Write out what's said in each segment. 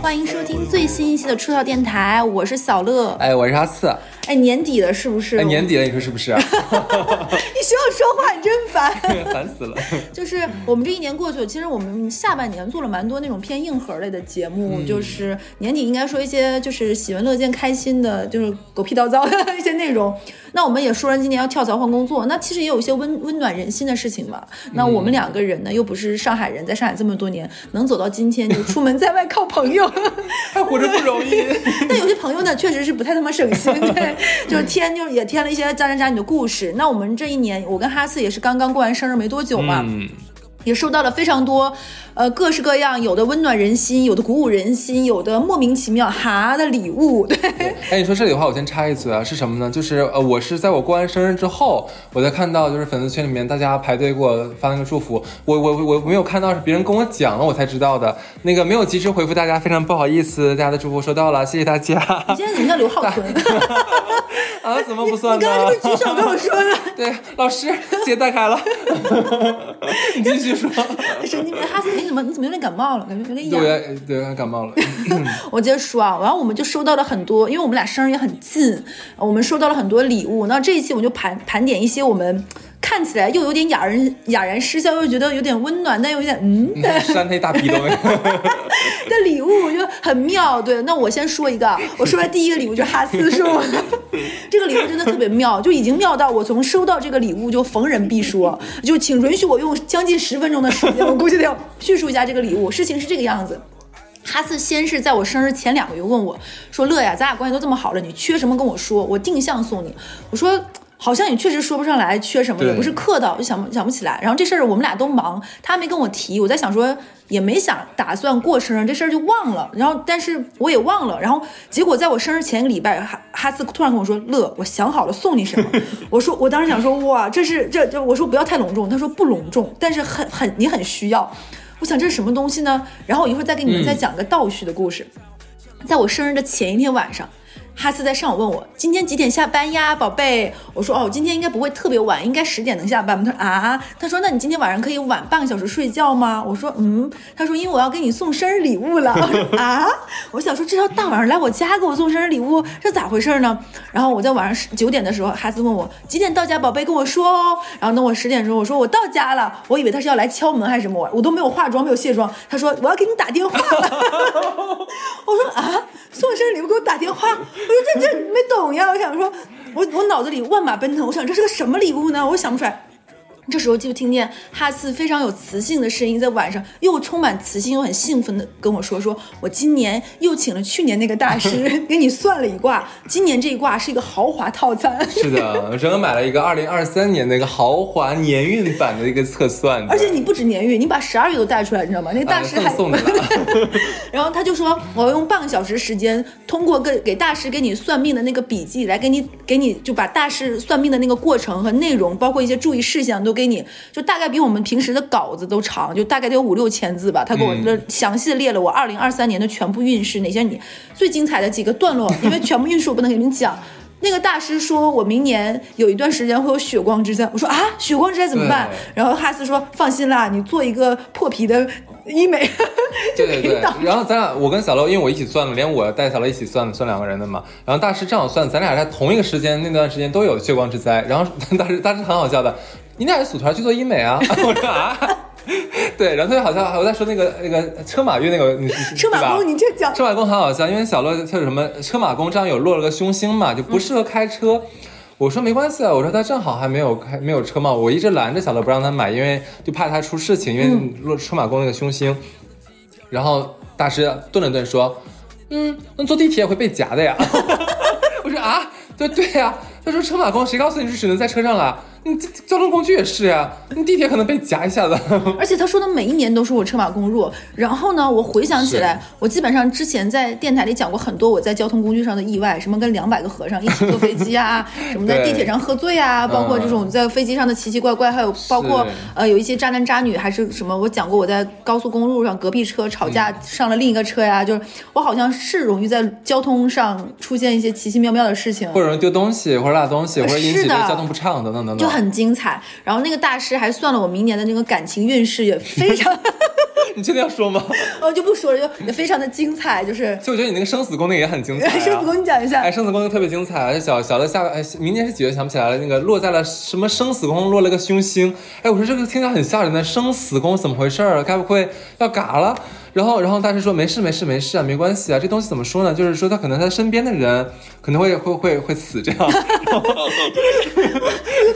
欢迎收听最新一期的出道电台，我是小乐。哎，我是阿四。哎，年底了是不是？哎，年底了，你说是不是？你 学我说话，你真烦，烦死了。就是我们这一年过去了，其实我们下半年做了蛮多那种偏硬核类的节目，就是年底应该说一些就是喜闻乐见、开心的，就是狗屁叨叨的 一些内容。那我们也说了，今年要跳槽换工作，那其实也有一些温温暖人心的事情嘛。那我们两个人呢，又不是上海人，在上海这么多年，能走到今天，就出门在外靠朋友，还活着不容易。但有些朋友呢，确实是不太他妈省心，对，就是添，就也添了一些渣男渣女的故事。那我们这一年，我跟哈斯也是刚刚过完生日没多久嘛。也收到了非常多，呃，各式各样，有的温暖人心，有的鼓舞人心，有的莫名其妙哈的礼物。对，哎，你说这里的话，我先插一嘴啊，是什么呢？就是呃，我是在我过完生日之后，我才看到，就是粉丝群里面大家排队给我发那个祝福，我我我没有看到，是别人跟我讲了，我才知道的。那个没有及时回复大家，非常不好意思，大家的祝福收到了，谢谢大家。你今天怎么叫刘浩存？啊，怎么不算呢？你刚刚是不是举手跟我说的？对，老师，鞋带开了。你继续说。神经病，哈斯，你怎么你怎么有点感冒了？感觉有点痒。对对，感冒了。我接着说啊，然后我们就收到了很多，因为我们俩生日也很近，我们收到了很多礼物。那这一期我们就盘盘点一些我们看起来又有点哑人哑然失笑，又觉得有点温暖，但又有点嗯，扇他一大逼都没。的礼物我觉得很妙。对，那我先说一个，我说完第一个礼物就是哈斯说，这个礼物真的特别妙，就已经妙到我从收到这个礼物就逢人必说，就请允许我用将近十分钟的时间，我估计得要叙述一下这个礼物。事情是这个样子，哈斯先是在我生日前两个月问我说：“乐呀，咱俩关系都这么好了，你缺什么跟我说，我定向送你。”我说。好像也确实说不上来缺什么，也不是客套，就想想不起来。然后这事儿我们俩都忙，他没跟我提，我在想说也没想打算过生日，这事儿就忘了。然后但是我也忘了。然后结果在我生日前一个礼拜，哈哈斯突然跟我说：“乐，我想好了送你什么。”我说我当时想说哇，这是这这，我说不要太隆重。他说不隆重，但是很很你很需要。我想这是什么东西呢？然后我一会儿再给你们再讲个倒叙的故事。在我生日的前一天晚上。哈斯在上午问我今天几点下班呀，宝贝？我说哦，今天应该不会特别晚，应该十点能下班。他说啊，他说那你今天晚上可以晚半个小时睡觉吗？我说嗯，他说因为我要给你送生日礼物了。啊，我想说这要大晚上来我家给我送生日礼物，这咋回事呢？然后我在晚上九点的时候，哈斯问我几点到家，宝贝跟我说哦。然后等我十点钟，我说我到家了，我以为他是要来敲门还是什么，我都没有化妆，没有卸妆。他说我要给你打电话了。我说啊，送生日礼物给我打电话。我就这这没懂呀！我想说，我我脑子里万马奔腾，我想这是个什么礼物呢？我想不出来。这时候就听见哈斯非常有磁性的声音，在晚上又充满磁性又很兴奋的跟我说：“说我今年又请了去年那个大师 给你算了一卦，今年这一卦是一个豪华套餐。”是的，我正好买了一个二零二三年那个豪华年运版的一个测算。而且你不止年运，你把十二月都带出来，你知道吗？那个大师还送的。然后他就说：“我要用半个小时时间，通过给给大师给你算命的那个笔记来给你给你就把大师算命的那个过程和内容，包括一些注意事项都。”给你就大概比我们平时的稿子都长，就大概得有五六千字吧。他给我详细的列了我二零二三年的全部运势，哪些你最精彩的几个段落，因为全部运势我不能给你们讲。那个大师说我明年有一段时间会有血光之灾，我说啊，血光之灾怎么办？然后哈斯说放心啦，你做一个破皮的医美，对对对。然后咱俩我跟小乐，因为我一起算的，连我带小乐一起算的，算两个人的嘛。然后大师正好算，咱俩在同一个时间那段时间都有血光之灾。然后大师大师很好笑的。你俩组团去做医美啊？我说啊，对，然后他就好像我在说那个那个车马运那个，车马工，你这讲车马工很好笑，因为小乐他有什么车马工这样有落了个凶星嘛，就不适合开车。我说没关系啊，我说他正好还没有开没有车嘛，我一直拦着小乐不让他买，因为就怕他出事情，因为落车马工那个凶星。然后大师顿了顿说，嗯，那坐地铁也会被夹的呀。我说啊，对对呀，他说车马工谁告诉你是只能在车上了？你这交通工具也是呀，你地铁可能被夹一下子。而且他说的每一年都是我车马公路。然后呢，我回想起来，我基本上之前在电台里讲过很多我在交通工具上的意外，什么跟两百个和尚一起坐飞机啊，什么在地铁上喝醉啊，包括这种在飞机上的奇奇怪怪，还有包括呃有一些渣男渣女还是什么，我讲过我在高速公路上隔壁车吵架上了另一个车呀，就是我好像是容易在交通上出现一些奇奇妙妙的事情。或者丢东西，或者落东西，或者引起交通不畅等等等等，就很精彩，然后那个大师还算了我明年的那个感情运势，也非常 你确定要说吗？哦就不说了，就也非常的精彩，就是其实我觉得你那个生死宫那个也很精彩、啊。生死宫你讲一下哎，，生死宫特别精彩，小小的下哎，明年是几月想不起来了。那个落在了什么生死宫落了个凶星，哎，我说这个听起来很吓人的，生死宫怎么回事儿？该不会要嘎了？然后，然后大师说没事没事没事啊，没关系啊，这东西怎么说呢？就是说他可能他身边的人可能会会会会死这样，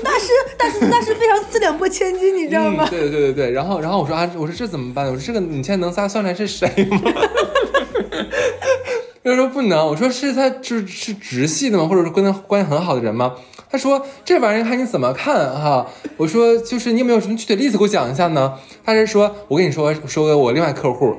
大师大师大师非常四两拨千斤，你知道吗嗯？对对对对对。然后然后我说啊，我说这怎么办？我说这个你现在能仨算出来是谁吗？他说不能，我说是他是是直系的吗？或者是跟他关系很好的人吗？他说这玩意儿看你怎么看哈。我说就是你有没有什么具体的例子给我讲一下呢？他是说我跟你说说个我另外客户，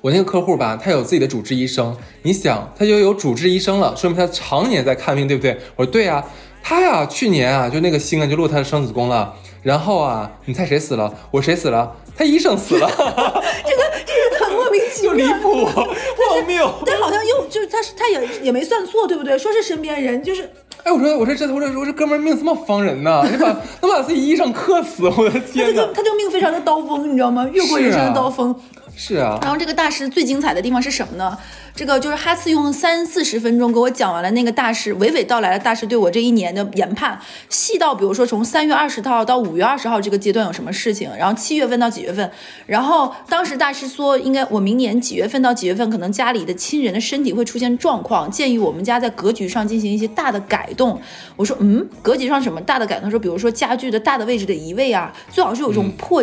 我那个客户吧，他有自己的主治医生，你想他就有主治医生了，说明他常年在看病，对不对？我说对呀、他呀去年啊就那个星啊就落他的生子宫了，然后啊你猜谁死了？我谁死了？他医生死了，这个这个很莫名其就离妙。谱，荒谬。但好像又就是他他也也没算错，对不对？说是身边人，就是哎，我说我说这我说我这哥们儿命这么方人呢，你把能把自己医生克死，我的天呐这个！他这个命非常的刀锋，你知道吗？越过人生的刀锋。是啊，然后这个大师最精彩的地方是什么呢？这个就是哈次用三四十分钟给我讲完了那个大师娓娓道来了大师对我这一年的研判，细到比如说从三月二十号到五月二十号这个阶段有什么事情，然后七月份到几月份，然后当时大师说应该我明年几月份到几月份可能家里的亲人的身体会出现状况，建议我们家在格局上进行一些大的改动。我说嗯，格局上什么大的改动？他说比如说家具的大的位置的移位啊，最好是有一种破。破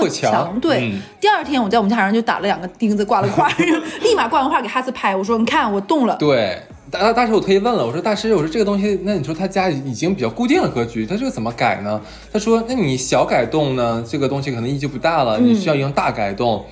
破墙对，嗯第二天我在我们家上就打了两个钉子，挂了画，立马挂完画给哈斯拍，我说你看我动了。对。大大师，我特意问了，我说大师，我说这个东西，那你说他家已经比较固定的格局，他这个怎么改呢？他说，那你小改动呢，这个东西可能意义就不大了，你需要一个大改动。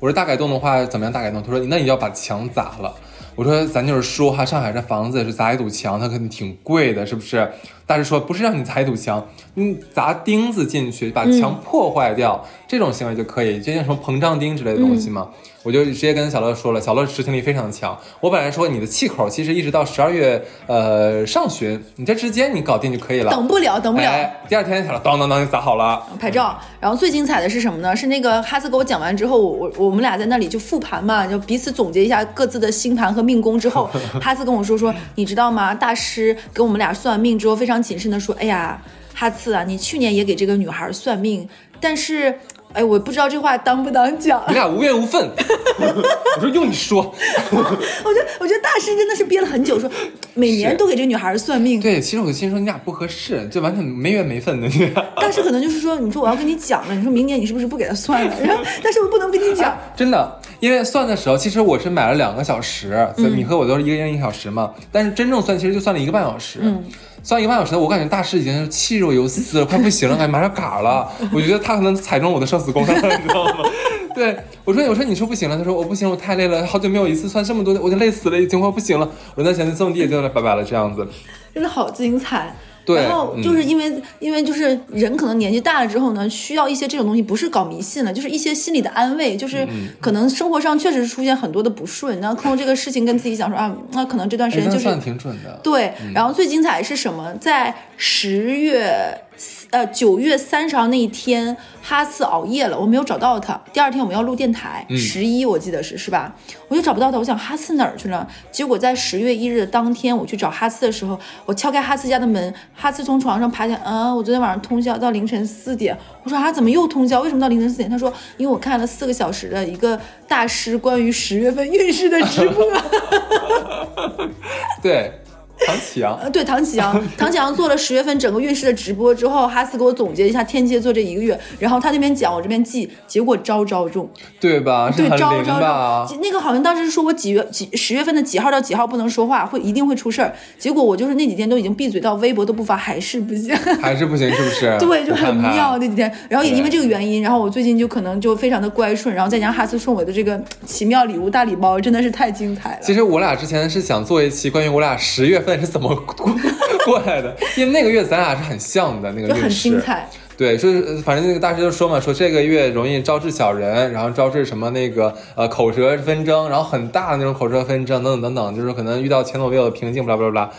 我说大改动的话，怎么样大改动？他说，那你要把墙砸了。我说咱就是说哈，上海这房子是砸一堵墙，它肯定挺贵的，是不是？大师说不是让你砸一堵墙，你砸钉子进去，把墙破坏掉，这种行为就可以，就像什么膨胀钉之类的东西嘛。我就直接跟小乐说了，小乐执行力非常强。我本来说你的气口其实一直到十二月呃上旬，你这之间你搞定就可以了。等不了，等不了。哎，第二天小乐当当当就砸好了。拍照，然后最精彩的是什么呢？是那个哈斯给我讲完之后，我我我们俩在那里就复盘嘛，就彼此总结一下各自的星盘和命宫之后，哈斯跟我说说，你知道吗？大师给我们俩算命之后，非常谨慎的说，哎呀，哈次啊，你去年也给这个女孩算命，但是。哎，我不知道这话当不当讲。你俩无缘无分，我说用你说，我觉得，我觉得大师真的是憋了很久，说每年都给这女孩算命。对，其实我心说你俩不合适，就完全没缘没分的。大师可能就是说，你说我要跟你讲了，你说明年你是不是不给他算了？然后，但是我不能跟你讲。真的，因为算的时候，其实我是买了两个小时，你和我都是一个人一个小时嘛。但是真正算，其实就算了一个半小时。嗯，算一个半小时，我感觉大师已经气若游丝了，快不行了，感觉马上嘎了。我觉得他可能踩中我的生死工伤了，你知道吗？对我说，我说你说不行了，他说我不行，我太累了，好久没有一次算这么多，我就累死了，已经快不行了。我那现在这么地就拜拜了，这样子。真的好精彩。对然后嗯就是因为、因为就是人可能年纪大了之后呢，需要一些这种东西，不是搞迷信了，就是一些心理的安慰，就是嗯可能生活上确实是出现很多的不顺，然后通过这个事情跟自己讲说啊，那可能这段时哎，间就是那算挺准的。对，然后最精彩是什么？在十月呃九月三十号那一天，哈次熬夜了，我没有找到他。第二天我们要录电台，十一、我记得是是吧？我就找不到他，我想哈次哪儿去了？结果在十月一日的当天，我去找哈次的时候，我敲开哈次家的门，哈次从床上爬起来，嗯，我昨天晚上通宵到凌晨四点。我说啊，怎么又通宵？为什么到凌晨四点？他说，因为我看了四个小时的一个大师关于十月份运势的直播。对，唐启阳。呃，对，唐启阳，唐启阳做了十月份整个运势的直播之后，哈斯给我总结一下天蝎座这一个月，然后他那边讲，我这边记，结果招招中，对吧？对，招招？中。那个好像当时是说我几月几十月份的几号到几号不能说话，会一定会出事儿，结果我就是那几天都已经闭嘴到微博都不发，还是不行。还是不行，是不是？对，就很妙那几天，然后也因为这个原因，然后我最近就可能就非常的乖顺，然后再加上哈斯送我的这个奇妙礼物大礼包，真的是太精彩了。其实我俩之前是想做一期关于我俩十月份是怎么过 过来的，因为那个月咱俩是很像的那个就很运势精。彩。对，说是呃反正那个大师就说嘛，说这个月容易招致小人，然后招致什么那个呃口舌纷争，然后很大的那种口舌纷争等等等等，就是可能遇到前所未有的瓶颈，巴拉巴拉巴拉。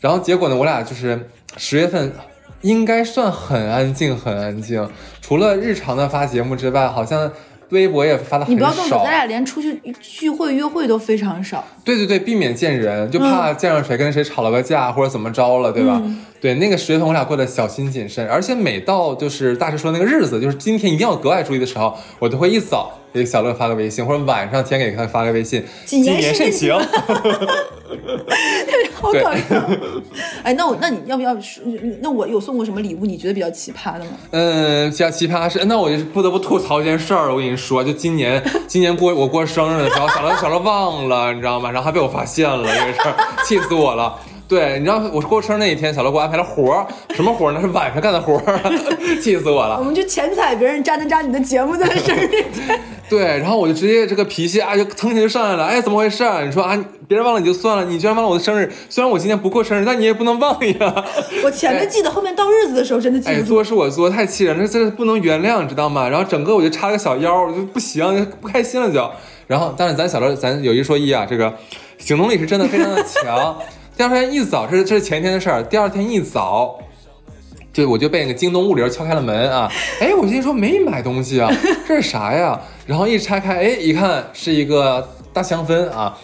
然后结果呢，我俩就是十月份应该算很安静，很安静，除了日常的发节目之外，好像微博也发的很你不要这么说，少咱。俩连出去聚会约会都非常少。对对对，避免见人，就怕见上谁跟谁吵了个架或者怎么着了，对吧？对，那个十月份我俩过得小心谨慎，而且每到就是大师说那个日子，就是今天一定要格外注意的时候，我都会一早给小乐发个微信，或者晚上先给他发个微信，谨言慎慎行。好搞笑！哎，那我那你要不要说？那我有送过什么礼物？你觉得比较奇葩的吗？嗯，比较奇葩是，那我就是不得不吐槽一件事儿。我跟你说，就今年 今年过我过生日的时候，小乐小乐忘了，你知道吗？然后还被我发现了这个事儿，气死我了。对，你知道我过生日那一天，小乐给我安排了活儿，什么活儿呢？是晚上干的活儿，气死我了我。们就钱踩别人，渣男渣女的节目在生日前。对，然后我就直接这个脾气啊，就腾一下就上来了。哎，怎么回事？你说啊，别人忘了你就算了，你居然忘了我的生日。虽然我今天不过生日，但你也不能忘呀。我前面记得，后面到日子的时候真的记哎，不住。做是我作，太气人了，这这不能原谅，你知道吗？然后整个我就插个小腰，我就不行，就不开心了就。然后，但是咱小乐，咱有一说一啊，这个行动力是真的非常的强。第二天一早，这是这是前一天的事儿。第二天一早，就我就被那个京东物流敲开了门啊！哎，我心说没买东西啊，这是啥呀？然后一拆开，哎，一看是一个大香氛啊。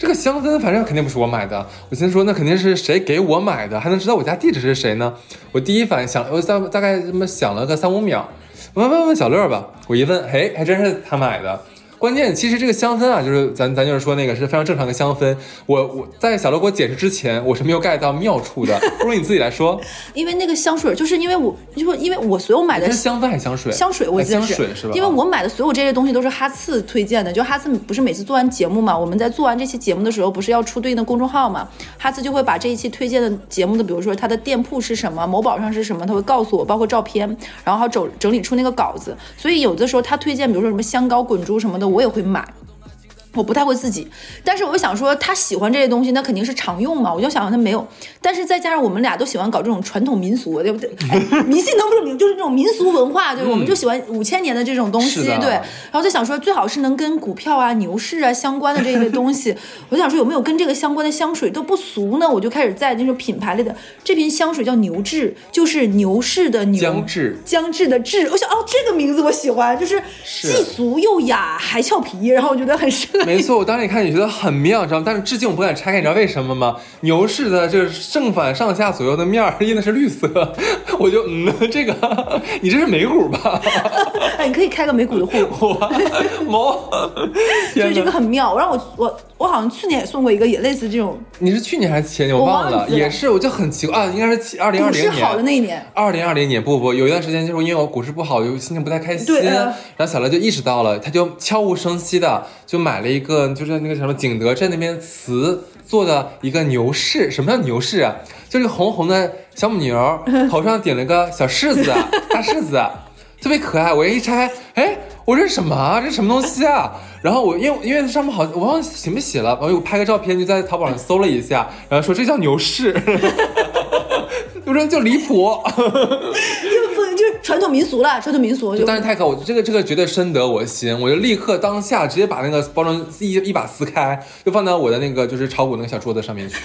这个香氛反正肯定不是我买的，我先说那肯定是谁给我买的，还能知道我家地址是谁呢？我第一反应想，我大大概这么想了个三五秒，我问问问小乐吧。我一问，嘿，还真是他买的。关键其实这个香氛啊，就是咱咱就是说那个是非常正常的香氛。我我在小乐给我解释之前，我是没有 get 到妙处的。不如你自己来说，因为那个香水，就是因为我，就说因为我所有买的是香氛还是香水？香水，我哎记得香水是吧？因为我买的所有这些东西都是哈次推荐的。就哈次不是每次做完节目嘛，我们在做完这期节目的时候，不是要出对应的公众号嘛？哈次就会把这一期推荐的节目的，比如说它的店铺是什么，某宝上是什么，他会告诉我，包括照片，然后整整理出那个稿子。所以有的时候他推荐，比如说什么香膏、滚珠什么的，我也会买。我不太会自己，但是我想说他喜欢这些东西，那肯定是常用嘛。我就想他没有，但是再加上我们俩都喜欢搞这种传统民俗，对不对？哎迷信都不是迷，就是这种民俗文化，对，我们就喜欢五千年的这种东西，对。然后就想说，最好是能跟股票啊、牛市啊相关的这一类东西。我就想说，有没有跟这个相关的香水都不俗呢？我就开始在那种品牌类的，这瓶香水叫牛至，就是牛市的牛，姜至姜至的至。我想哦，这个名字我喜欢，就是是既俗又雅还俏皮，然后我觉得很适合。没错，我当时一看你觉得很妙，你知道吗？但是至今我不敢拆开，你知道为什么吗？牛市的这正反上下左右的面儿印的是绿色，我就嗯，这个你这是美股吧？哎，你可以开个美股的户，我毛，所以这个！很妙。然后我我我好像去年也送过一个，也类似这种你是去年还是前年？我我忘了，也是，我就很奇怪啊，应该是二零二零年。好的那一年。二零二零年不不，有一段时间就是因为我股市不好，就心情不太开心，对嗯然后小乐就意识到了，他就悄无声息的就买了一个，就是那个什么景德镇那边瓷做的一个牛市。什么叫牛市啊？就是红红的小母牛，头上顶了个小柿子，大柿子，特别可爱。我一拆，哎，我这是什么啊？这是什么东西啊？然后我因为因为上面好，我忘了写没写了，我又拍个照片，就在淘宝上搜了一下，然后说这叫牛饰。我说就离谱，就不就是传统民俗了，传统民俗就但是太可，我这个这个绝对深得我心，我就立刻当下直接把那个包装一一把撕开，就放到我的那个就是炒股那个小桌子上面去。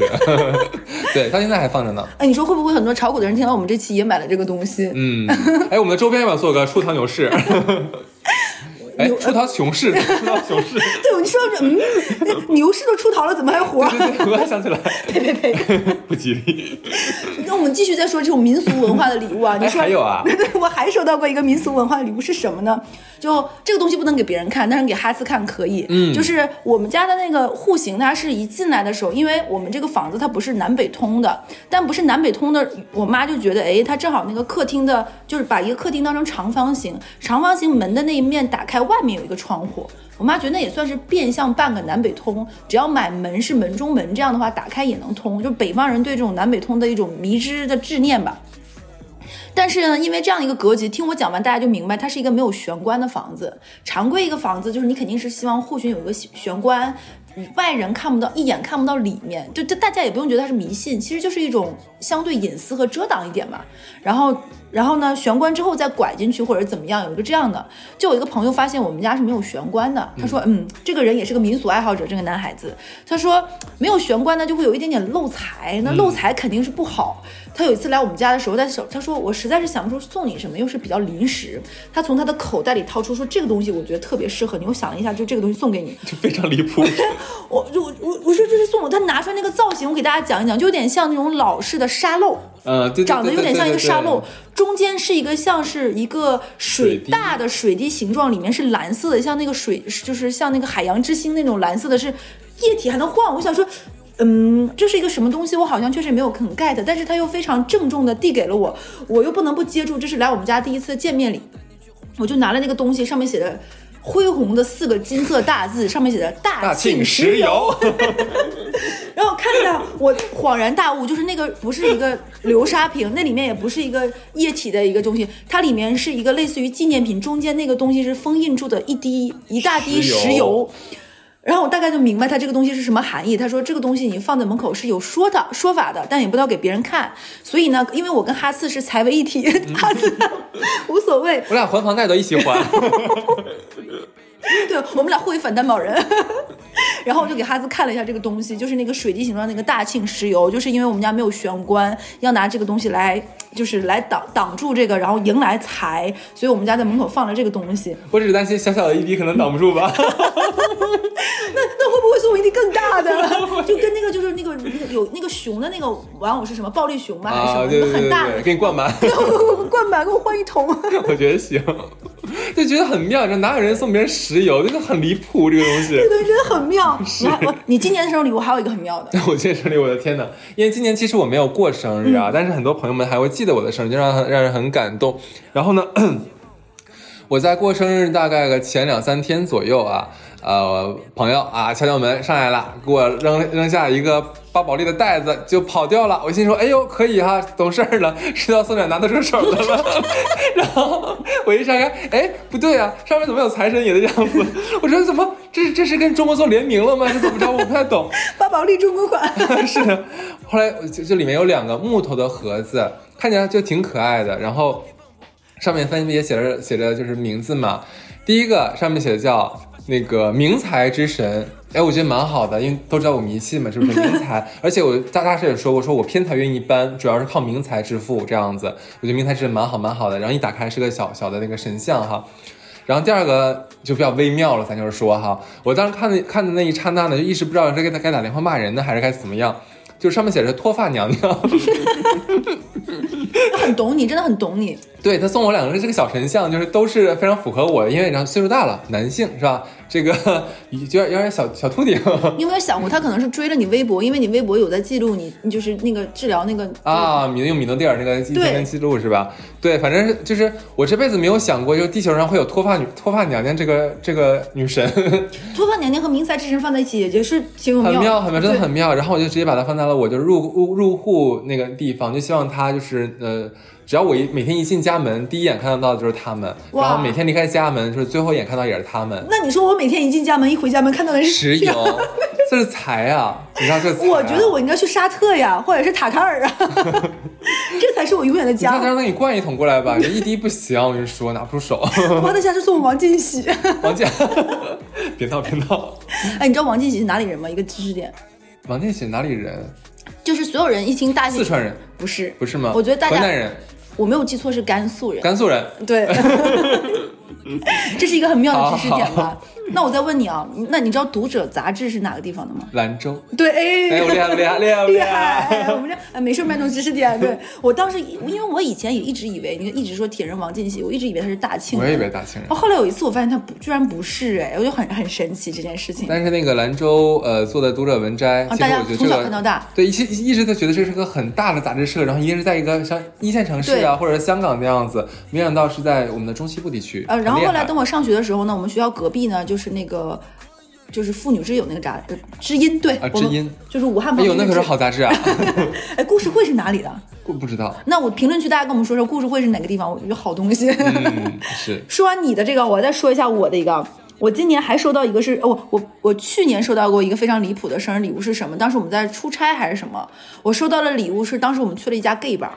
对，到现在还放着呢。哎，你说会不会很多炒股的人听到我们这期也买了这个东西？嗯，哎，我们的周边要不要做个出逃牛市？哎牛，出逃熊市，出逃熊市，对，你说这嗯，牛市都出逃了，怎么还活？对对，我还想起来，呸呸呸！不吉利。那我们继续再说这种民俗文化的礼物啊，你哎说还有啊对 对，我还收到过一个民俗文化的礼物是什么呢？就这个东西不能给别人看，但是给哈斯看可以。嗯，就是我们家的那个户型，它是一进来的时候，因为我们这个房子它不是南北通的，但不是南北通的，我妈就觉得，哎，它正好那个客厅的，就是把一个客厅当成长方形，长方形门的那一面打开，外面有一个窗户。我妈觉得那也算是变相半个南北通，只要买门是门中门，这样的话打开也能通。就北方人对这种南北通的一种迷之的执念吧。但是呢，因为这样一个格局，听我讲完，大家就明白，它是一个没有玄关的房子。常规一个房子，就是你肯定是希望户型有一个玄关，外人看不到，一眼看不到里面。就这大家也不用觉得它是迷信，其实就是一种相对隐私和遮挡一点嘛。然后，然后呢，玄关之后再拐进去或者怎么样，有一个这样的。就有一个朋友发现我们家是没有玄关的，他说，嗯，这个人也是个民俗爱好者，这个男孩子，他说没有玄关呢，就会有一点点漏财，那漏财肯定是不好。他有一次来我们家的时候，他手他说我实在是想不出送你什么，又是比较临时。他从他的口袋里掏出说这个东西我觉得特别适合你，我想了一下，就这个东西送给你。就非常离谱。我就我我我说这是送我，他拿出来那个造型，我给大家讲一讲，就有点像那种老式的沙漏。嗯，对，对长得有点像一个沙漏中间是一个像是一个水大的水滴形状，里面是蓝色的，像那个水，就是像那个海洋之星那种蓝色的，是液体还能晃。我想说。嗯，这是一个什么东西？我好像确实没有很 get，但是他又非常郑重的递给了我，我又不能不接住。这是来我们家第一次见面礼，我就拿了那个东西，上面写着恢宏的四个金色大字，上面写着“大大庆庆石石油”，然后看到我恍然大悟，就是那个不是一个流沙瓶，那里面也不是一个液体的一个东西，它里面是一个类似于纪念品，中间那个东西是封印住的一滴一大滴石油石油。然后我大概就明白它这个东西是什么含义。他说这个东西你放在门口是有说的说法的，但也不知道给别人看。所以呢，因为我跟哈次是财为一体，哈次无所谓，我俩还房贷都一起还。对我们俩互为反担保人。然后我就给哈斯看了一下这个东西，就是那个水滴形状那个大庆石油，就是因为我们家没有玄关，要拿这个东西来，就是来挡挡住这个，然后迎来财，所以我们家在门口放了这个东西。我只是担心小小的一滴可能挡不住吧。那那会不会送我一滴更大的？就跟那个就是那个有那个熊的那个玩偶是什么？暴力熊吗？还是什啊，么？对对对很大对，给你灌满，灌满，给我换一桶。我觉得行，就觉得很妙。就哪有人送别人石油？就是很离谱，这个东西。这个东西真的很妙。你还我你今年的生日礼物还有一个很妙的，我今年生日，我的天呐！因为今年其实我没有过生日嗯啊，但是很多朋友们还会记得我的生日，就让让人很感动。然后呢，我在过生日大概个前两三天左右啊，呃，朋友啊敲敲门上来了，给我扔扔下一个八宝莉的袋子就跑掉了。我心说，哎呦，可以哈、懂事儿了，知道送点拿得出手的了。然后我一拆开，哎，不对啊，上面怎么有财神爷的样子？我说怎么这是这是跟中国做联名了吗？这怎么着？我不太懂。八宝莉中国款。是的，后来就这里面有两个木头的盒子，看起来就挺可爱的，然后上面分别写着写着就是名字嘛。第一个上面写的叫那个明财之神，哎，我觉得蛮好的，因为都知道我迷信嘛，是不是 明财？而且我大大师也说过，说我偏财运一般，主要是靠明财致富这样子。我觉得明财之神蛮好蛮好的，然后一打开是个小小的那个神像哈。然后第二个就比较微妙了，咱就是说哈，我当时看的看的那一刹那呢，就一时不知道这该该打电话骂人呢，还是该怎么样。就上面写着脱发娘娘，很懂你，真的很懂你。对他送我两个这个小神像，就是都是非常符合我的，因为然后岁数大了，男性是吧？这个 有点有点小小秃顶你有没有想过，他可能是追了你微博，因为你微博有在记录你，你就是那个治疗那个啊，米用米诺地尔那个一天天记录是吧？对，反正就是我这辈子没有想过，就地球上会有脱发女脱发娘娘这个这个女神，脱发娘娘和明财之神放在一起，也是挺有很妙很妙，真的很妙。然后我就直接把它放在了我就入入入户那个地方，就希望它就是呃。只要我一每天一进家门，第一眼看到的就是他们，然后每天离开家门，就是最后一眼看到也是他们。那你说我每天一进家门，一回家门看到的是石油，这是财啊！你知道这？我觉得我应该去沙特呀，或者是塔卡尔啊，这才是我永远的家。让他给你灌一桶过来吧，这一滴不行，我跟你说拿不出手。我的下次送我王进喜。王建，别闹别闹。哎，你知道王进喜是哪里人吗？一个知识点，王进喜哪里人？就是所有人一听大庆，四川人不是不是吗？我觉得大家河南人、我没有记错是甘肃人。甘肃人。对，这是一个很妙的知识点吧？那我再问你啊，那你知道《读者》杂志是哪个地方的吗？兰州，对，哎，厉害，厉害，厉害，厉害！我们这哎没事卖弄知识点。对我当时，因为我以前也一直以为，你看一直说铁人王进喜，我一直以为他是大庆我。也以为大庆人哦，。后来有一次我发现他不，居然不是哎，我就很很神奇这件事情。但是那个兰州呃做的读者文摘，大家从小我觉得这个看到大对，一直一直在觉得这是个很大的杂志社，然后一定是在一个像一线城市啊，或者香港那样子，没想到是在我们的中西部地区。呃，然后很厉害后来等我上学的时候呢，我们学校隔壁呢就是那个。就是妇女之友那个杂，志知音对，啊知音就是武汉哎呦，那可是好杂志啊！哎，故事会是哪里的？我不知道，那我评论区大家跟我们说说故事会是哪个地方，我觉得好东西。嗯，是说完你的这个，我再说一下我的一个。我今年还收到一个是，哦我我我去年收到过一个非常离谱的生日礼物是什么？当时我们在出差还是什么？我收到了礼物是当时我们去了一家 gay bar，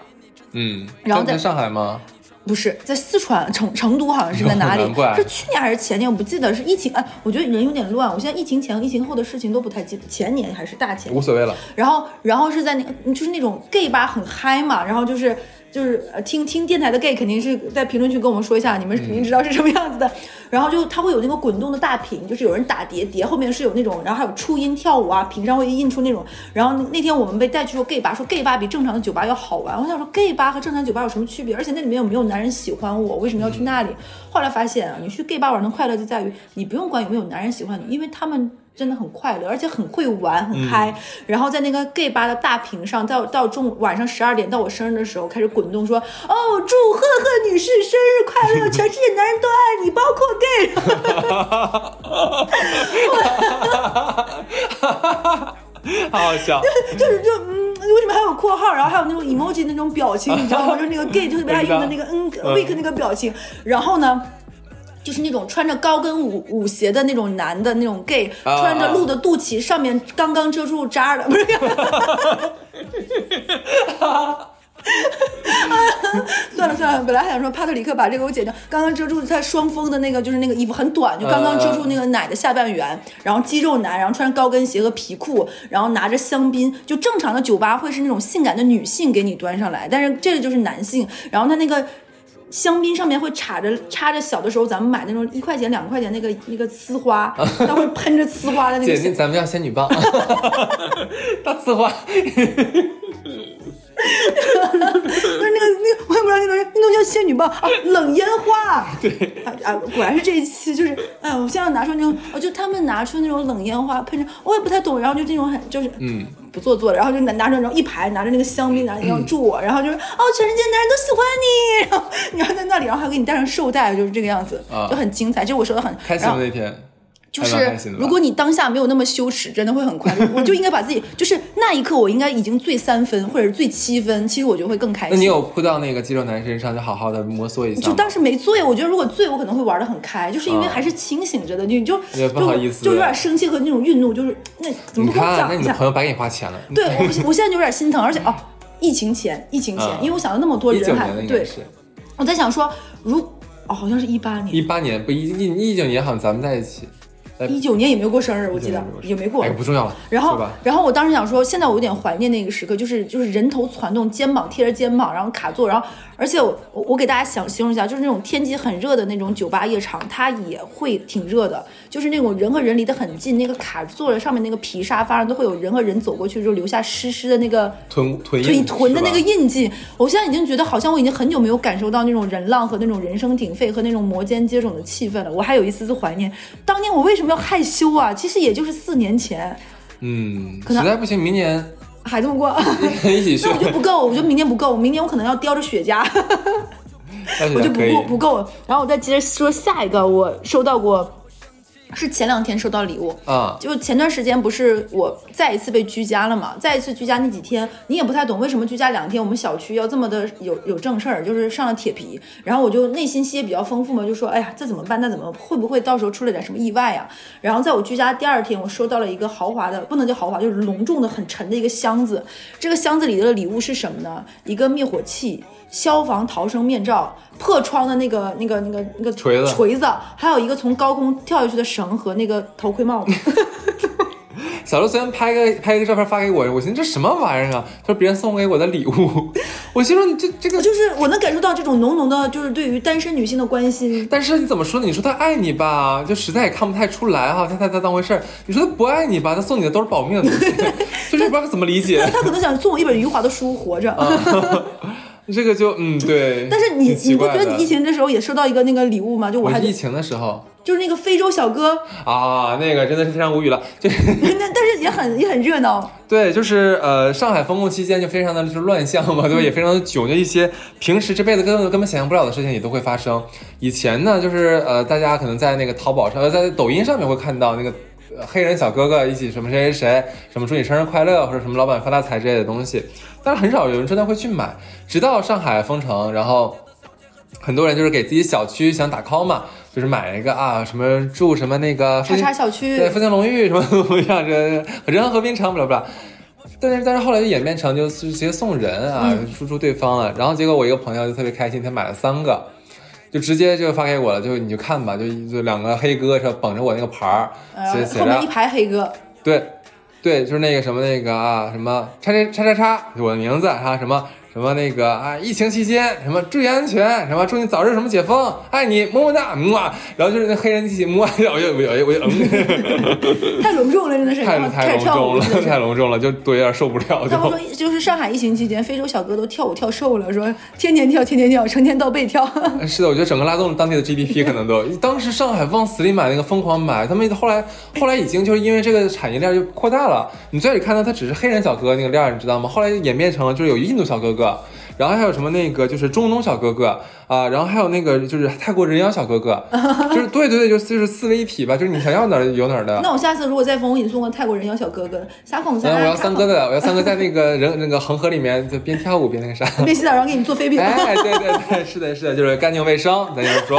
嗯，然后在上海吗？不是在四川成成都，好像是在 哪里？是去年还是前年？我不记得是疫情。哎，我觉得人有点乱，我现在疫情前和疫情后的事情都不太记得，前年还是大前年无所谓了，然后，然后是在那个，就是那种 gay 吧，很嗨嘛。然后就是就是呃听听电台的 gay 肯定是在评论区跟我们说一下，你们肯定知道是什么样子的。然后就它会有那个滚动的大屏，就是有人打碟，碟后面是有那种，然后还有初音跳舞啊，屏上会印出那种。然后那天我们被带去说 gay 吧，说 gay 吧比正常的酒吧要好玩。我想说 gay 吧和正常酒吧有什么区别？而且那里面有没有男人喜欢我？为什么要去那里？后来发现啊，你去 gay 吧玩的快乐就在于你不用管有没有男人喜欢你，因为他们。真的很快乐，而且很会玩，很嗨。然后在那个 gay 吧的大屏上，到到中午晚上十二点到我生日的时候开始滚动说：“哦，祝赫赫女士生日快乐，全世界男人都爱你，包括 gay。好好笑。”就是就嗯，为什么还有括号？然后还有那种 emoji 那种表情，你知道吗？就是那个 gay 就特别爱用的那个嗯 weak 那个表情。然后呢？就是那种穿着高跟舞舞鞋的那种男的那种 gay，、啊穿着露的肚脐，上面刚刚遮住渣儿的，不是？算了算了，本来还想说帕特里克把这个给我剪掉，刚刚遮住他双峰的那个，就是那个衣服很短，就刚刚遮住那个奶的下半圆，然后肌肉男，然后穿着高跟鞋和皮裤，然后拿着香槟，就正常的酒吧会是那种性感的女性给你端上来，但是这个就是男性，然后他那个。香槟上面会插着插着小的时候咱们买那种一块钱两块钱那个那个呲花，它会喷着呲花的那个姐，那咱们要仙女棒，大呲花，不是那个那个，我也不知道那个那东西叫仙女棒啊，冷烟花。对啊啊，果然是这一期就是，哎，我现在拿出那种，哦，就他们拿出那种冷烟花喷着，我也不太懂，然后就这种很就是嗯，不做作的，然后就拿拿着然后一排拿着那个香槟，拿着那种祝我，然后就是哦，全世界男人都喜欢你，然后你要在那里，然后还给你戴上绶带，就是这个样子，啊就很精彩。这我说的很开心那天，就是如果你当下没有那么羞耻，真的会很快乐。我就应该把自己，就是那一刻我应该已经醉三分或者是醉七分，其实我就会更开心。那你有扑到那个肌肉男身上，就好好的摩挲一下？就当时没醉，我觉得如果醉，我可能会玩的很开，就是因为啊还是清醒着的，你就不好意思就就有点生气和那种愠怒，就是那怎么不跟我讲一下？你的朋友白给你花钱了。对我，我现在就有点心疼，而且哦，疫情前，疫情前，啊因为我想到那么多人还对，我在想说，如哦，好像是一八年一，八年，不一一一九年好像咱们在一起，哎一九年也没有过生日，我记得也没过哎，。不重要了，然后？，然后我当时想说，现在我有点怀念那个时刻，就是就是人头攒动，肩膀贴着肩膀，然后卡座，然后而且我我我给大家想形容一下，就是那种天气很热的那种酒吧夜场，它也会挺热的，就是那种人和人离得很近，那个卡座的上面那个皮沙发上都会有人和人走过去之后留下湿湿的那个臀臀腿印臀的那个印记，我现在已经觉得好像我已经很久没有感受到那种人浪和那种人声鼎沸和那种摩肩接踵的气氛了。我还有一丝丝怀念，当年我为什么要害羞啊？其实也就是四年前，嗯，可能实在不行，明年还这么过。一起去那我，觉得不够，我觉得明年不够，明年我可能要叼着雪茄，我 我就不够不够。然后我再接着说下一个，我收到过，是前两天收到礼物，啊，就前段时间不是我再一次被居家了嘛？再一次居家那几天，你也不太懂为什么居家两天，我们小区要这么的有有正事儿，就是上了铁皮。然后我就内心戏也比较丰富嘛，就说哎呀，这怎么办？那怎么会不会到时候出了点什么意外呀？然后在我居家第二天，我收到了一个豪华的，不能叫豪华，就是隆重的、很沉的一个箱子。这个箱子里的礼物是什么呢？一个灭火器。消防逃生面罩、破窗的那个、那个、那个、那个锤子锤子，还有一个从高空跳下去的绳和那个头盔帽子。小刘昨天拍个拍一个照片发给我，我寻思这什么玩意儿啊？他说别人送给我的礼物，我心说你这这个就是我能感受到这种浓浓的，就是对于单身女性的关心。但是你怎么说呢？你说他爱你吧，就实在也看不太出来哈，他他他当回事儿。你说他不爱你吧，他送你的都是保命的东西，就是不知道怎么理解。他可能想送我一本余华的书，活着。这个就嗯对。但是你你不觉得你疫情的时候也收到一个那个礼物吗？就我还我疫情的时候就是那个非洲小哥，啊，那个真的是非常无语了，就是 那但是也很也很热闹。对，就是呃，上海封控期间就非常的就是乱象嘛，对吧？也非常的囧，就一些平时这辈子根本根本想象不了的事情也都会发生。以前呢，就是呃，大家可能在那个淘宝上，呃，在抖音上面会看到那个。呃黑人小哥哥一起什么谁谁谁什么祝你生日快乐或者什么老板发大财之类的东西，但是很少有人真的会去买。直到上海封城，然后很多人就是给自己小区想打 call 嘛，就是买一个啊什么住什么那个附叉近叉小区对，附近龙域什么怎么样，这仁爱和平城，不了不了。但是但是后来就演变成就是直接送人啊，输出对方了。然后结果我一个朋友就特别开心，他买了三个，就直接就发给我了，就你就看吧，就就两个黑哥是捧着我那个牌儿，写写后面一排黑哥，对，对，就是那个什么那个啊，什么叉叉叉叉叉，就我的名字啊，什么什么那个啊，疫情期间什么注意安全，什么祝你早日什么解封，爱你么么哒，么啊，然后就是那黑人一起么，我就我就我就我就嗯，太隆重了，真的是，太太隆重了，太隆重了，就都有点受不了，他们就说，就是上海疫情期间，非洲小哥都跳舞跳瘦了，说天天跳，天天跳，成天倒背跳。是的，我觉得整个拉动了当地的 GDP，可能都。当时上海往死里买那个疯狂买，他们后来后来已经就是因为这个产业链就扩大了。你最开始看到他只是黑人小哥那个链，你知道吗？后来演变成了就是有印度小哥哥，然后还有什么那个就是中东小哥哥啊，然后还有那个就是泰国人妖小哥哥，就是对对对，就是就是四位一体吧，就是你想要哪儿有哪儿的。那我下次如果再封，我给你送个泰国人妖小哥哥，撒孔撒。嗯，我要三哥的，我要三哥在那个人那个恒河里面就边跳舞边那个啥。边洗澡然后给你做飞饼。哎，对对对，是的，是的，就是干净卫生，咱就是说。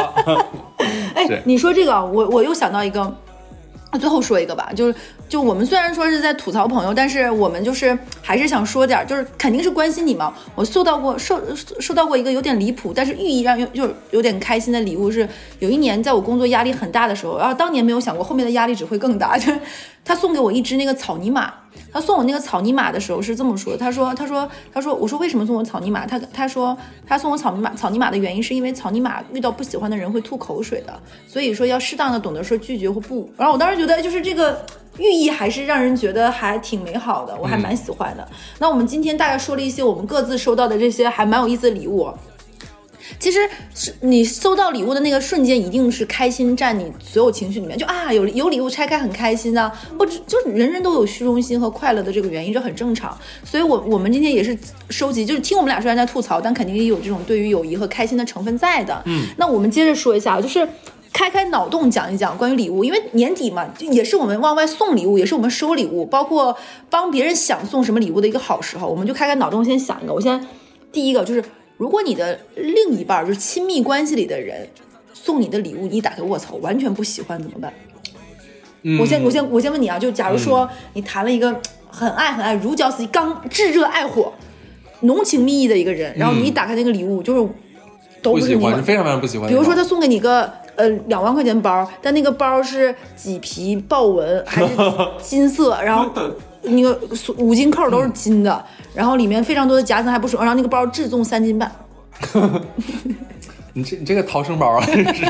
哎是，你说这个，我我又想到一个，那最后说一个吧，就是就我们虽然说是在吐槽朋友，但是我们就是还是想说点儿，就是肯定是关心你嘛。我收到过收收到过一个有点离谱，但是寓意让又就有点开心的礼物是，有一年在我工作压力很大的时候，然后当年没有想过后面的压力只会更大，就他送给我一只那个草泥马。他送我那个草泥马的时候是这么说的，他说，他说，他说，我说为什么送我草泥马？他他说他送我草泥马，草泥马的原因是因为草泥马遇到不喜欢的人会吐口水的，所以说要适当的懂得说拒绝或不。然后我当时觉得就是这个寓意还是让人觉得还挺美好的，我还蛮喜欢的。那我们今天大概说了一些我们各自收到的这些还蛮有意思的礼物。其实是你收到礼物的那个瞬间，一定是开心占你所有情绪里面，就啊有有礼物拆开很开心啊、不只就是人人都有虚荣心和快乐的这个原因，这很正常。所以我我们今天也是收集，就是听我们俩虽然在吐槽，但肯定也有这种对于友谊和开心的成分在的。嗯，那我们接着说一下，就是。开开脑洞讲一讲关于礼物，因为年底嘛，就也是我们往外送礼物，也是我们收礼物，包括帮别人想送什么礼物的一个好时候。我们就开开脑洞，先想一个。我先第一个就是，如果你的另一半就是亲密关系里的人送你的礼物，你一打开，卧槽，完全不喜欢怎么办？嗯我先我先我先问你啊，就假如说你谈了一个很爱很爱如胶似漆、刚炙热爱火、浓情蜜意的一个人，然后你一打开那个礼物，就是都不喜欢，不是你们是非常非常不喜欢。比如说他送给你个呃两万块钱包，但那个包是麂皮豹纹还是金色，然后那个五金扣都是金的，然后里面非常多的夹层还不说，然后那个包质重三斤半，你这你这个逃生包啊，真是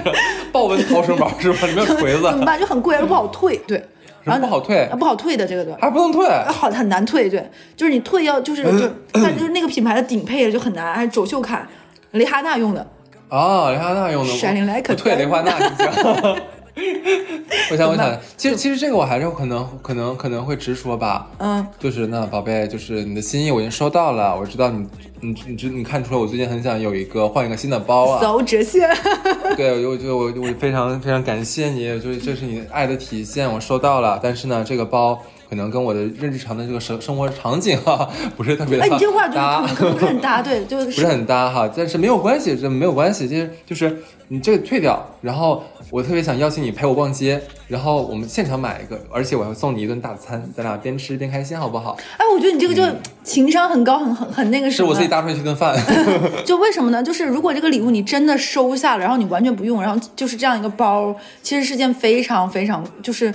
豹纹逃生包是吧？里面有锤子，怎么办？就很贵，而不好退，对，然后不好退啊，不好退的这个对。还不能退。啊，好很难退，对，就是你退要就是就它就是那个品牌的顶配就很难，还是走秀卡，蕾哈娜用的，啊，蕾哈娜用的，闪灵莱可我退蕾哈娜。我想，我想，其实其实这个我还是可能可能可能会直说吧，嗯，就是那宝贝，就是你的心意我已经收到了，我知道你你你知你看出来我最近很想有一个换一个新的包啊，走折现，对，我就我我非常非常感谢你，就是这是你爱的体现，我收到了。但是呢，这个包可能跟我的日常的这个生生活场景哈、不是特别的哎，你这话就不是很搭，对，就是不是很搭哈，但是没有关系，这没有关系，就是就是你这个退掉，然后我特别想邀请你陪我逛街，然后我们现场买一个，而且我还会送你一顿大餐，咱俩边吃边开心，好不好？哎，我觉得你这个就情商很高，很很很那个什么。是我自己搭出去一顿饭，就为什么呢？就是如果这个礼物你真的收下了，然后你完全不用，然后就是这样一个包，其实是件非常非常就是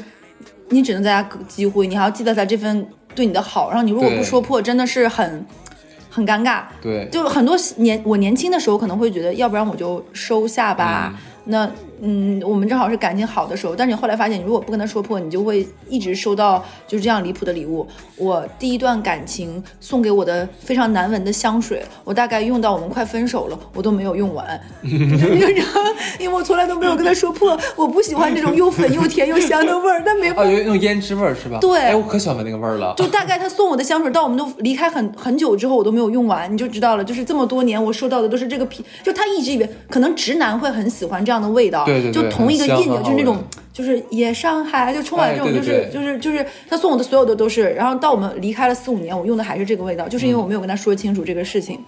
你只能在家机会，你还要记得他这份对你的好，然后你如果不说破，真的是很 很尴尬。对，就很多年我年轻的时候可能会觉得，要不然我就收下吧。那嗯，我们正好是感情好的时候，但是你后来发现，你如果不跟他说破，你就会一直收到就是这样离谱的礼物。我第一段感情送给我的非常难闻的香水，我大概用到我们快分手了，我都没有用完，然 后因为我从来都没有跟他说破，我不喜欢这种又粉又甜又香的味儿，但没啊，有用胭脂味儿是吧？对哎，我可喜欢闻那个味儿了。就大概他送我的香水，到我们都离开很很久之后，我都没有用完，你就知道了。就是这么多年，我收到的都是这个品，就他一直以为可能直男会很喜欢这样的味道，对对对就同一个印的，就是那种就是也上海，就充满这种，就是就是就是他送我的所有的都是，然后到我们离开了四五年，我用的还是这个味道，就是因为我没有跟他说清楚这个事情。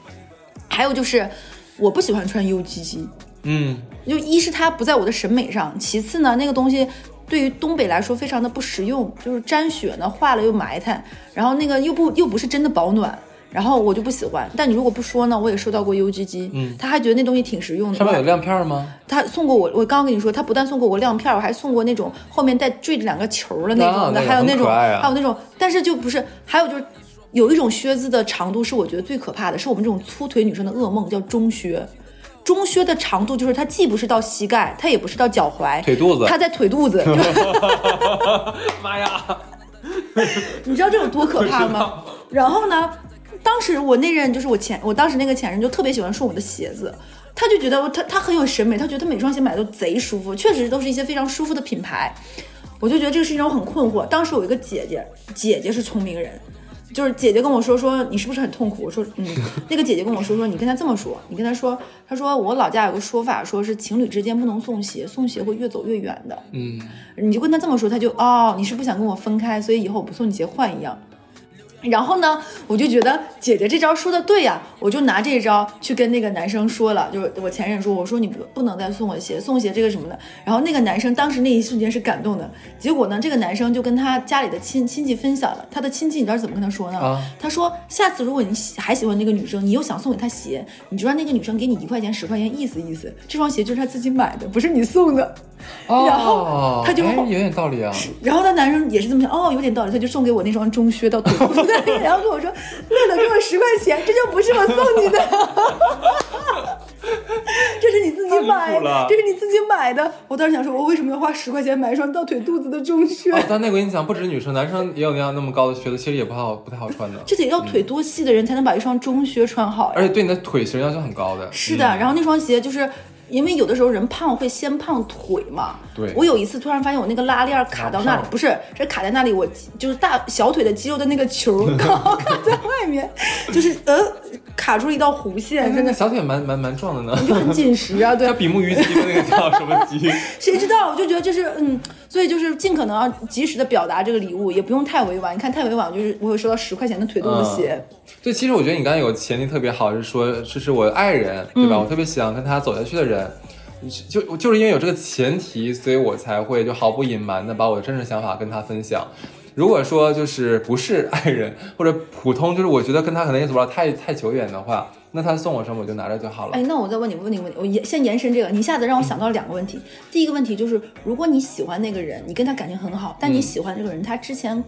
还有就是我不喜欢穿 UGG，嗯，就一是它不在我的审美上，其次呢，那个东西对于东北来说非常的不实用，就是沾雪呢，化了又埋汰，然后那个又不又不是真的保暖，然后我就不喜欢。但你如果不说呢，我也收到过 UGG，嗯，他还觉得那东西挺实用的。上面有亮片吗？他送过我，我刚刚跟你说，他不但送过我亮片儿，我还送过那种后面带缀着两个球的那种的，啊还有那种，还有那种，但是就不是，还有就是。有一种靴子的长度是我觉得最可怕的，是我们这种粗腿女生的噩梦，叫中靴。中靴的长度就是它既不是到膝盖，它也不是到脚踝，腿肚子它在腿肚子。就 妈呀！你知道这有多可怕吗？然后呢，当时我那任就是我前，我当时那个前任就特别喜欢送我的鞋子，他就觉得我他他很有审美，他觉得他每双鞋买的都贼舒服，确实都是一些非常舒服的品牌。我就觉得这个事情让我很困惑。当时我有一个姐姐，姐姐是聪明人，就是姐姐跟我说说你是不是很痛苦？我说嗯，那个姐姐跟我说说你跟他这么说，你跟他说，他说我老家有个说法，说是情侣之间不能送鞋，送鞋会越走越远的。嗯，你就跟他这么说，他就哦，你是不想跟我分开，所以以后我不送你鞋换一样。然后呢，我就觉得姐姐这招说的对呀、我就拿这招去跟那个男生说了，就是我前任说，我说你不不能再送我鞋，送鞋这个什么的。然后那个男生当时那一瞬间是感动的，结果呢，这个男生就跟他家里的亲亲戚分享了，他的亲戚你知道怎么跟他说呢？啊他说下次如果你喜还喜欢那个女生，你又想送给她鞋，你就让那个女生给你一块钱十块钱意思意思，这双鞋就是她自己买的，不是你送的。然后哦他就哎有点道理啊。然后那男生也是这么想，哦，有点道理，他就送给我那双中靴到腿部的，然后跟我说，乐乐给我十块钱，这就不是我送你的，这是你自己买的，这是你自己买的。我当时想说，我为什么要花十块钱买一双到腿肚子的中靴？哦，但那个我跟你讲，不止女生，男生也有那样那么高的靴子，其实也不好，不太好穿的。这得要腿多细的人才能把一双中靴穿好呀。而且对你的腿型要求很高的。是的，嗯然后那双鞋就是。因为有的时候人胖会先胖腿嘛，对。我有一次突然发现我那个拉链卡到那里不是，是卡在那里，我就是大小腿的肌肉的那个球刚好卡在外面，就是呃卡出了一道弧线，哎那个真的。小腿蛮蛮蛮壮的呢，就很紧实啊，对。叫，比目鱼肌的那个叫什么肌？谁知道？我就觉得这是嗯，所以就是尽可能要及时的表达这个礼物，也不用太委婉。你看太委婉，就是我会收到十块钱的腿肚子鞋，对，其实我觉得你刚才有前提特别好，是说这是我的爱人，对吧？我特别想跟他走下去的人。就就是因为有这个前提，所以我才会就毫不隐瞒的把我的真实想法跟他分享。如果说就是不是爱人或者普通，就是我觉得跟他可能也走不了太太久远的话，那他送我什么我就拿着就好了。哎，那我再问你问你个问题，我延先延伸这个，你一下子让我想到了两个问题。第一个问题就是，如果你喜欢那个人，你跟他感情很好，但你嗯喜欢这个人，他之前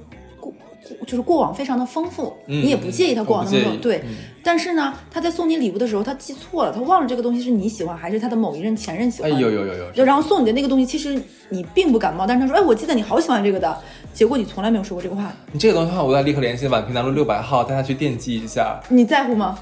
就是过往非常的丰富，嗯你也不介意他过往的丰富，我不介意对。嗯但是呢，他在送你礼物的时候，他记错了，他忘了这个东西是你喜欢还是他的某一任前任喜哎欢。有有有有，就然后送你的那个东西，其实你并不感冒，但是他说，哎，我记得你好喜欢这个的，结果你从来没有说过这个话，你这个东西的话，我要立刻联系宛平南路六百号，带他去惦记一下。你在乎吗？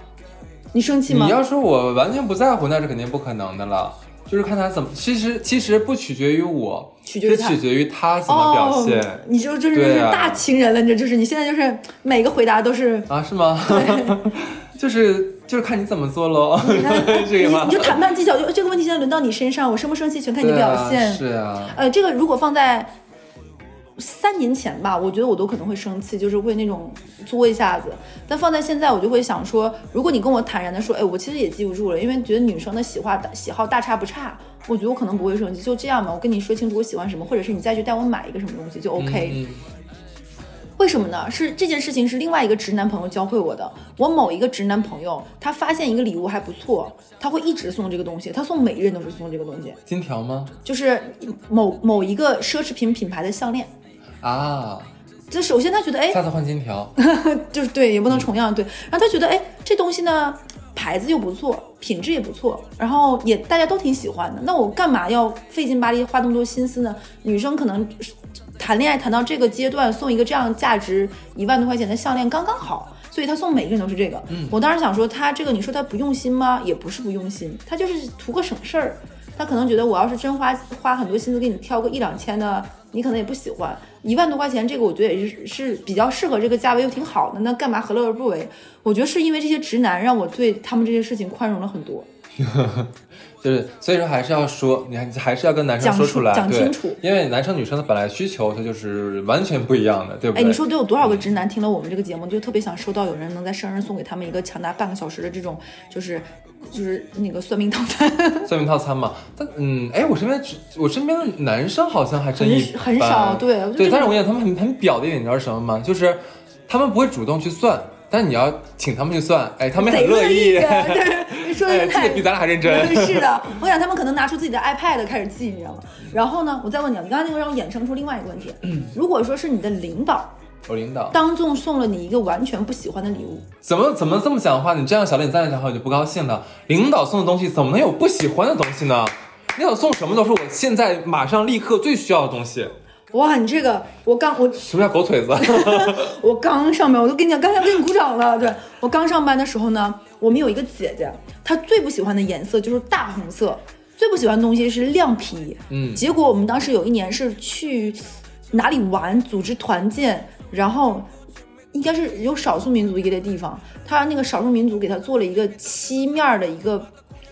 你生气吗你？要说我完全不在乎，那是肯定不可能的了。就是看他怎么，其实其实不取决于我，取决于他是取决于他怎么表现、哦，你就就是大情人了，你这就是你现在就是每个回答都是。啊？是吗？就是就是看你怎么做喽，这你个吗你？就谈判技巧，就这个问题现在轮到你身上，我生不生气全看你对表现。啊，是啊，呃，这个如果放在三年前吧，我觉得我都可能会生气，就是会那种作一下子。但放在现在，我就会想说，如果你跟我坦然的说，哎，我其实也记不住了，因为觉得女生的喜好大喜好大差不差，我觉得我可能不会生气。就这样吧，我跟你说清楚我喜欢什么，或者是你再去带我买一个什么东西就 OK。嗯为什么呢？是这件事情是另外一个直男朋友教会我的。我某一个直男朋友，他发现一个礼物还不错，他会一直送这个东西，他送每一任都是送这个东西，金条吗？就是某某一个奢侈品品牌的项链。啊，这首先他觉得，哎，下次换金条。就是对，也不能重样对。然后他觉得，哎，这东西呢，牌子又不错，品质也不错，然后也大家都挺喜欢的。那我干嘛要费劲巴力花那么多心思呢？女生可能谈恋爱谈到这个阶段，送一个这样价值一万多块钱的项链刚刚好。所以他送每个人都是这个。嗯，我当时想说，他这个你说他不用心吗？也不是不用心，他就是图个省事儿。他可能觉得我要是真花花很多心思给你挑个一两千的，你可能也不喜欢。一万多块钱这个，我觉得也是是比较适合这个价位又挺好的，那干嘛何乐而不为？我觉得是因为这些直男让我对他们这些事情宽容了很多。就是，所以说还是要说，你还还是要跟男生说出来，讲清楚，因为男生女生的本来需求它就是完全不一样的，对不对？哎，你说得有多少个直男听了我们这个节目，就特别想收到有人能在生日送给他们一个长达半个小时的这种，就是就是那个算命套餐，算命套餐嘛？但嗯，哎，我身边我身边的男生好像还真很少，对对，但是我跟你讲，他们很很表的一点，你知道是什么吗？就是他们不会主动去算。但你要请他们去算，哎，他们很乐意。对，你说的太比咱俩还认真。是的，我想他们可能拿出自己的 iPad 开始记，你知道吗？然后呢，我再问你，你刚刚那个让我衍生出另外一个问题。如果说是你的领导，我领导当众送了你一个完全不喜欢的礼物，怎么怎么这么讲话？你这样小脸赞讲话我就不高兴了。领导送的东西怎么能有不喜欢的东西呢？领导送什么都是我现在马上立刻最需要的东西。哇，你这个我刚我什么叫狗腿子？我刚上班，我都跟你讲，刚才给你鼓掌了。对我刚上班的时候呢，我们有一个姐姐，她最不喜欢的颜色就是大红色，最不喜欢的东西是亮皮。嗯，结果我们当时有一年是去哪里玩，组织团建，然后应该是有少数民族一类地方，他那个少数民族给他做了一个漆面的一个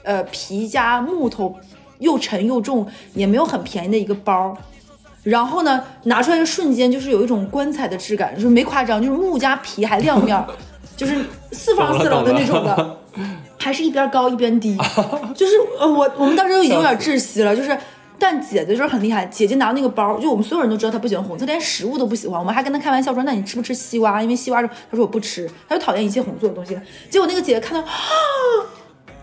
呃皮加木头，又沉又重，也没有很便宜的一个包。然后呢，拿出来的瞬间就是有一种棺材的质感，就是没夸张，就是木加皮还亮面，就是四方四棱的那种的，还是一边高一边低，就是呃我我们当时都已经有点窒息了，就是，但姐姐就是很厉害，姐姐拿那个包，就我们所有人都知道她不喜欢红色，连食物都不喜欢，我们还跟她开玩笑说，那你吃不吃西瓜？因为西瓜，她说我不吃，她就讨厌一切红色的东西。结果那个姐姐看到啊。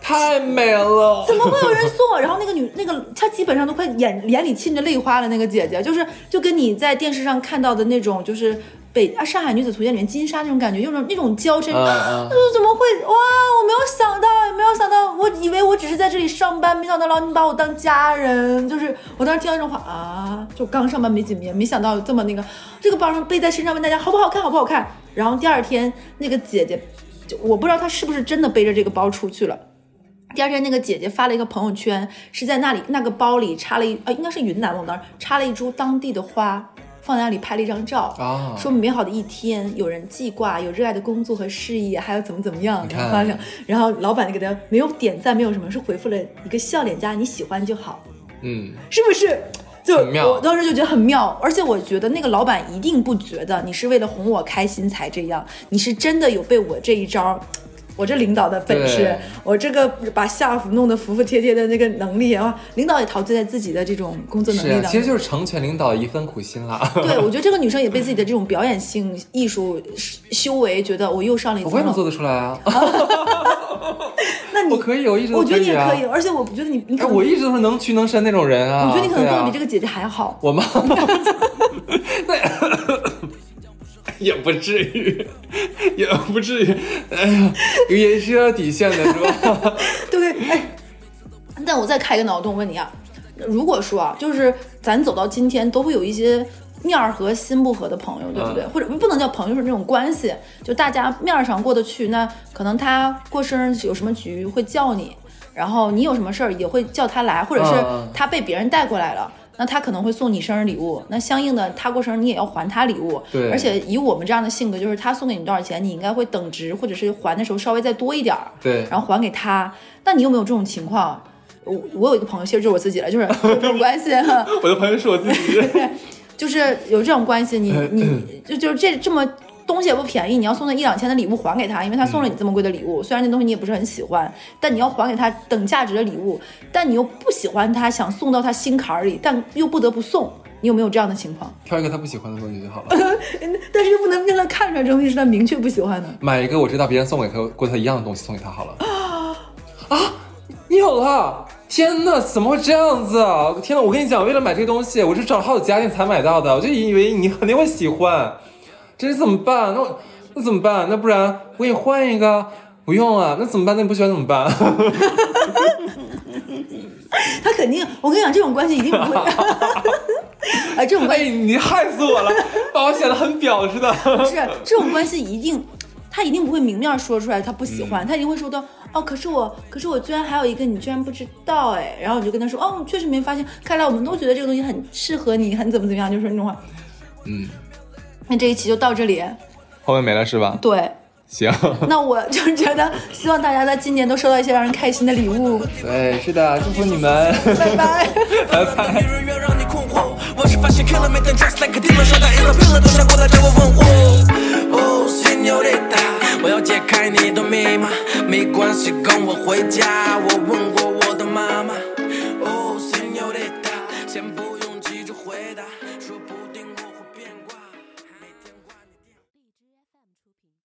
太美了！怎么会有人送？然后那个女，那个她基本上都快眼眼里沁着泪花了。那个姐姐就是就跟你在电视上看到的那种，就是北啊《上海女子图鉴》里面金莎那种感觉，有种那种娇嗔。就嗯怎么会哇？我没有想到，没有想到，我以为我只是在这里上班，没想到老你把我当家人。就是我当时听到这种话啊，就刚上班没几年，没想到这么那个。这个包上背在身上，问大家好不好看，好不好看？然后第二天那个姐姐，就我不知道她是不是真的背着这个包出去了。第二天，那个姐姐发了一个朋友圈，是在那里那个包里插了一呃，应该是云南，我当时插了一株当地的花，放在那里拍了一张照，啊，说美好的一天，有人记挂，有热爱的工作和事业，还有怎么怎么样，然后发上，然后老板就给他没有点赞，没有什么，是回复了一个笑脸加你喜欢就好，嗯，是不是？就我当时就觉得很妙，而且我觉得那个老板一定不觉得你是为了哄我开心才这样，你是真的有被我这一招。我这领导的本事，我这个把下属弄得服服帖帖的那个能力啊，领导也陶醉在自己的这种工作能力当中，其实就是成全领导一份苦心啦。对，我觉得这个女生也被自己的这种表演性艺术修为，觉得我又上了一层。我也能做得出来啊。那你我可以，我一直我觉得你也可以，而且我觉得你你可能我一直都是能屈能伸那种人啊。我觉得你可能做的比这个姐姐还好。我吗？也不至于，也不至于，哎呀，也是有底线的，是吧？对，哎，但我再开个脑洞问你啊，如果说啊，就是咱走到今天，都会有一些面儿和心不合的朋友，对不对？或者不能叫朋友，是那种关系，就大家面上过得去，那可能他过生日有什么局会叫你，然后你有什么事儿也会叫他来，或者是他被别人带过来了。那他可能会送你生日礼物，那相应的他过生日你也要还他礼物。对，而且以我们这样的性格，就是他送给你多少钱，你应该会等值，或者是还的时候稍微再多一点儿。对，然后还给他。那你有没有这种情况？我我有一个朋友，其实就是我自己了，就是 这种关系。我的朋友是我自己。就是有这种关系，你你 就就是这这么。东西也不便宜，你要送他一两千的礼物还给他，因为他送了你这么贵的礼物。虽然那东西你也不是很喜欢，但你要还给他等价值的礼物，但你又不喜欢他，想送到他心坎里，但又不得不送。你有没有这样的情况？挑一个他不喜欢的东西就好了。但是又不能让他看出来这东西是他明确不喜欢的。买一个我知道别人送给他过他一样的东西送给他好了。啊，你有了。天呐，怎么会这样子啊？天呐，我跟你讲，为了买这个东西，我是找了好几家店才买到的，我就以为你肯定会喜欢，这是怎么办？那我那怎么办？那不然我给你换一个？不用啊，那怎么办？那你不喜欢怎么办？他肯定，我跟你讲，这种关系一定不会。哎，这种关哎，系你害死我了，把我显得很婊似的。不 是这种关系一定，他一定不会明面说出来他不喜欢，他一定会说到哦，可是我，可是我居然还有一个你居然不知道哎，然后你就跟他说哦，确实没发现，看来我们都觉得这个东西很适合你，很怎么怎么样，就说那种话。嗯，那这一期就到这里，后面没了是吧？对。行，那我就觉得，希望大家在今年都收到一些让人开心的礼物。对，是的，祝福你们，拜拜。拜拜。没人愿让你困惑。我是发现 killer 每天 just like a demon，说他 is a pillar 都想过来对我问候。哦，señorita，我要解开你的密码，没关系，跟我回家。我问